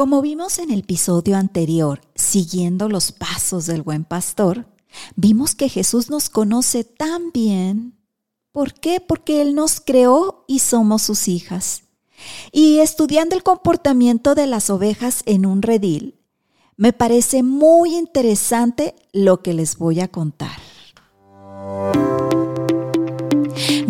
Como vimos en el episodio anterior, siguiendo los pasos del buen pastor, vimos que Jesús nos conoce tan bien. ¿Por qué? Porque Él nos creó y somos sus hijas. Y estudiando el comportamiento de las ovejas en un redil, me parece muy interesante lo que les voy a contar.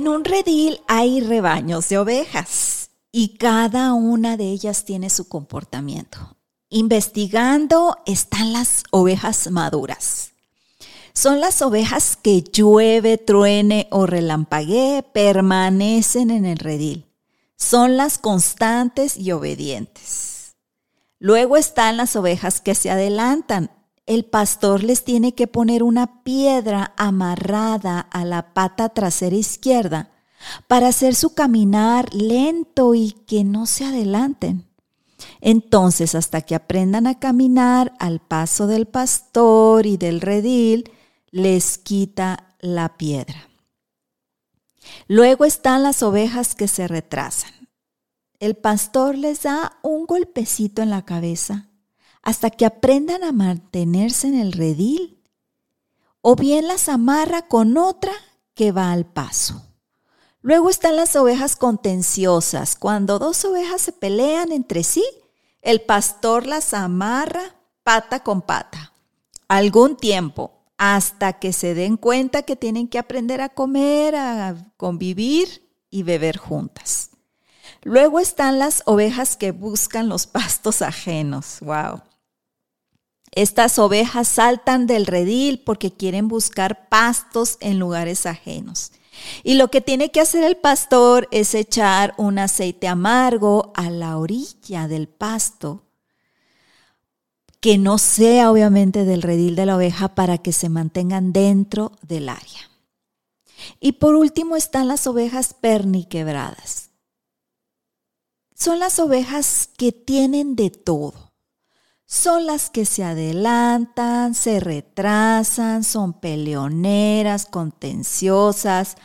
En un redil hay rebaños de ovejas y cada una de ellas tiene su comportamiento. Investigando están las ovejas maduras. Son las ovejas que llueve, truene o relampaguee, permanecen en el redil. Son las constantes y obedientes. Luego están las ovejas que se adelantan, el pastor les tiene que poner una piedra amarrada a la pata trasera izquierda para hacer su caminar lento y que no se adelanten. Entonces, hasta que aprendan a caminar al paso del pastor y del redil, les quita la piedra. Luego están las ovejas que se retrasan. El pastor les da un golpecito en la cabeza hasta que aprendan a mantenerse en el redil, o bien las amarra con otra que va al paso. Luego están las ovejas contenciosas. Cuando dos ovejas se pelean entre sí, el pastor las amarra pata con pata. Algún tiempo, hasta que se den cuenta que tienen que aprender a comer, a convivir y beber juntas. Luego están las ovejas que buscan los pastos ajenos. Wow. Estas ovejas saltan del redil porque quieren buscar pastos en lugares ajenos. Y lo que tiene que hacer el pastor es echar un aceite amargo a la orilla del pasto, que no sea obviamente del redil de la oveja para que se mantengan dentro del área. Y por último están las ovejas perniquebradas. Son las ovejas que tienen de todo son las que se adelantan, se retrasan, son peleoneras, contenciosas,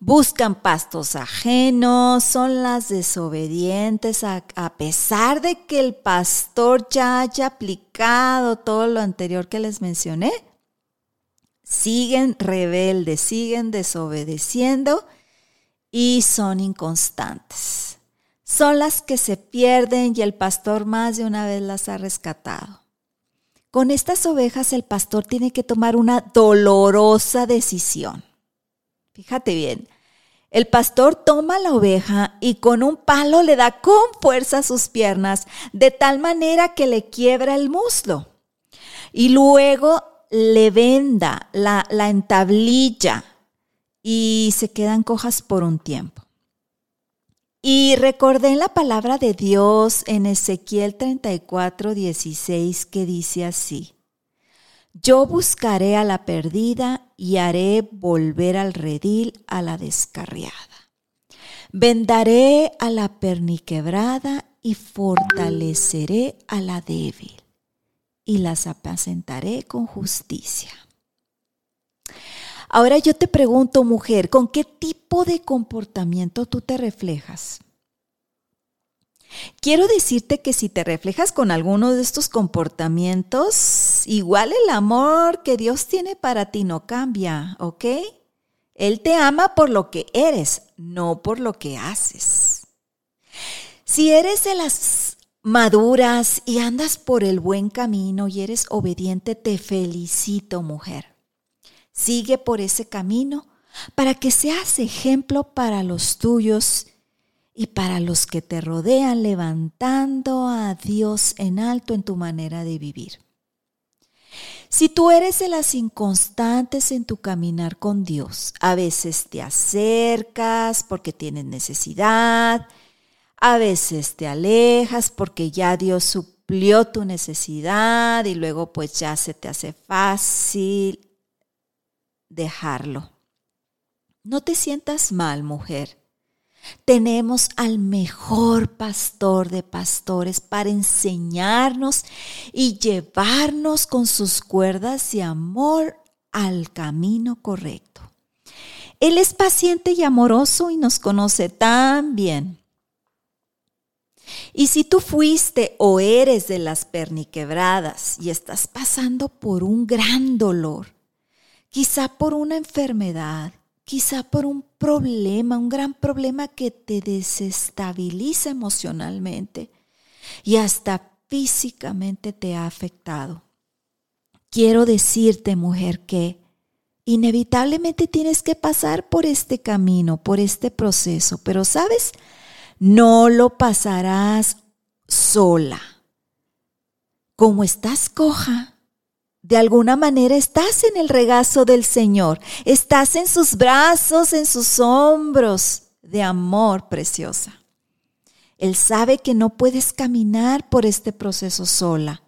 buscan pastos ajenos, son las desobedientes a, pesar de que el pastor ya haya aplicado todo lo anterior que les mencioné. Siguen rebeldes, siguen desobedeciendo y son inconstantes son las que se pierden y el pastor más de una vez las ha rescatado. Con estas ovejas el pastor tiene que tomar una dolorosa decisión. Fíjate bien, el pastor toma la oveja y con un palo le da con fuerza sus piernas, de tal manera que le quiebra el muslo. Y luego le venda, la, la entablilla y se quedan cojas por un tiempo. Y recordé la palabra de Dios en Ezequiel 34, 16 que dice así, Yo buscaré a la perdida y haré volver al redil a la descarriada. Vendaré a la perniquebrada y fortaleceré a la débil y las apacentaré con justicia. Ahora yo te pregunto, mujer, ¿con qué tipo de comportamiento tú te reflejas? Quiero decirte que si te reflejas con alguno de estos comportamientos, igual el amor que Dios tiene para ti no cambia, ¿ok? Él te ama por lo que eres, no por lo que haces. Si eres de las maduras y andas por el buen camino y eres obediente, te felicito, mujer. Sigue por ese camino para que seas ejemplo para los tuyos y para los que te rodean, levantando a Dios en alto en tu manera de vivir. Si tú eres de las inconstantes en tu caminar con Dios, a veces te acercas porque tienes necesidad, a veces te alejas porque ya Dios suplió tu necesidad y luego pues ya se te hace fácil dejarlo. No te sientas mal, mujer. Tenemos al mejor pastor de pastores para enseñarnos y llevarnos con sus cuerdas de amor al camino correcto. Él es paciente y amoroso y nos conoce tan bien. Y si tú fuiste o eres de las perniquebradas y estás pasando por un gran dolor, quizá por una enfermedad, quizá por un problema, un gran problema que te desestabiliza emocionalmente y hasta físicamente te ha afectado. Quiero decirte, mujer, que inevitablemente tienes que pasar por este camino, por este proceso, pero sabes, no lo pasarás sola. Como estás coja, de alguna manera estás en el regazo del Señor, estás en sus brazos, en sus hombros de amor preciosa. Él sabe que no puedes caminar por este proceso sola.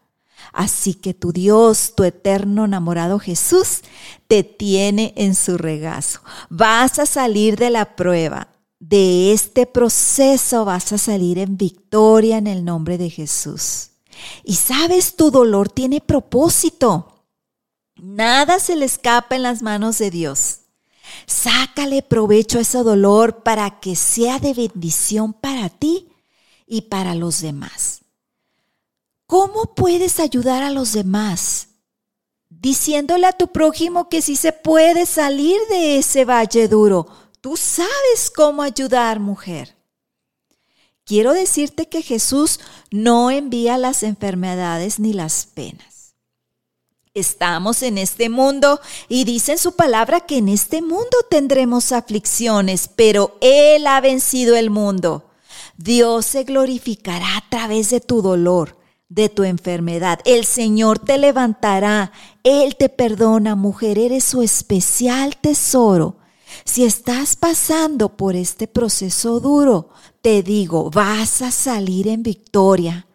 Así que tu Dios, tu eterno enamorado Jesús, te tiene en su regazo. Vas a salir de la prueba. De este proceso vas a salir en victoria en el nombre de Jesús. Y sabes, tu dolor tiene propósito. Nada se le escapa en las manos de Dios. Sácale provecho a ese dolor para que sea de bendición para ti y para los demás. ¿Cómo puedes ayudar a los demás? Diciéndole a tu prójimo que si se puede salir de ese valle duro. Tú sabes cómo ayudar, mujer. Quiero decirte que Jesús no envía las enfermedades ni las penas. Estamos en este mundo y dice en su palabra que en este mundo tendremos aflicciones, pero Él ha vencido el mundo. Dios se glorificará a través de tu dolor, de tu enfermedad. El Señor te levantará, Él te perdona, mujer, eres su especial tesoro. Si estás pasando por este proceso duro, te digo, vas a salir en victoria.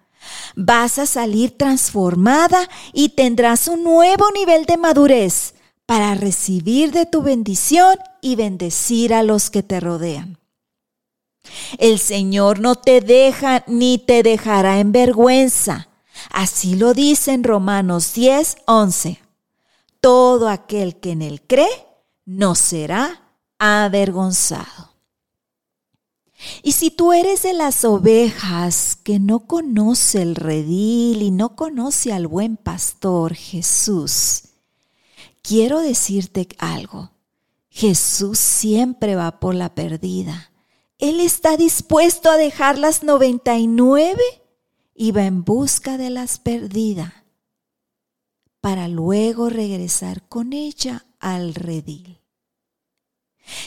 Vas a salir transformada y tendrás un nuevo nivel de madurez para recibir de tu bendición y bendecir a los que te rodean. El Señor no te deja ni te dejará en vergüenza. Así lo dice en Romanos 10, 11. Todo aquel que en él cree no será avergonzado. Y si tú eres de las ovejas que no conoce el redil y no conoce al buen pastor Jesús, quiero decirte algo. Jesús siempre va por la perdida. Él está dispuesto a dejar las 99 y va en busca de las perdidas para luego regresar con ella al redil.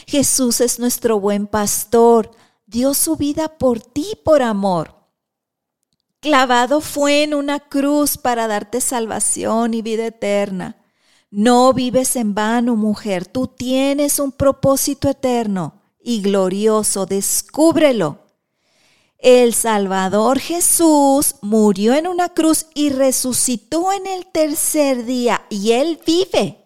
Jesús es nuestro buen pastor dio su vida por ti por amor. Clavado fue en una cruz para darte salvación y vida eterna. No vives en vano, mujer. Tú tienes un propósito eterno y glorioso. Descúbrelo. El Salvador Jesús murió en una cruz y resucitó en el tercer día y Él vive.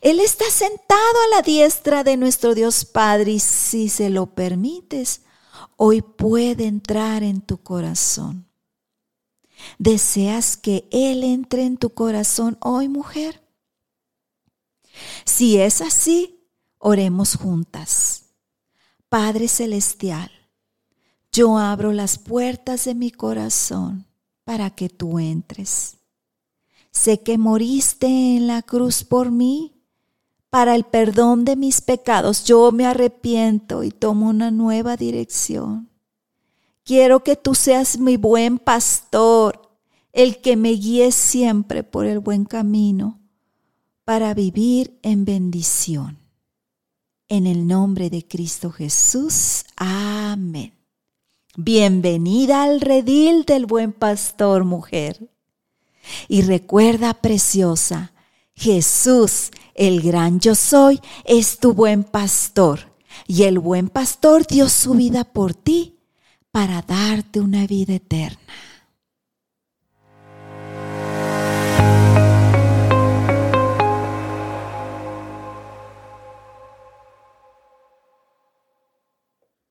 Él está sentado a la diestra de nuestro Dios Padre y si se lo permites, hoy puede entrar en tu corazón. ¿Deseas que Él entre en tu corazón hoy, mujer? Si es así, oremos juntas. Padre Celestial, yo abro las puertas de mi corazón para que tú entres. Sé que moriste en la cruz por mí para el perdón de mis pecados. Yo me arrepiento y tomo una nueva dirección. Quiero que tú seas mi buen pastor, el que me guíe siempre por el buen camino para vivir en bendición. En el nombre de Cristo Jesús. Amén. Bienvenida al redil del buen pastor, mujer. Y recuerda, preciosa, Jesús, el gran yo soy, es tu buen pastor. Y el buen pastor dio su vida por ti para darte una vida eterna.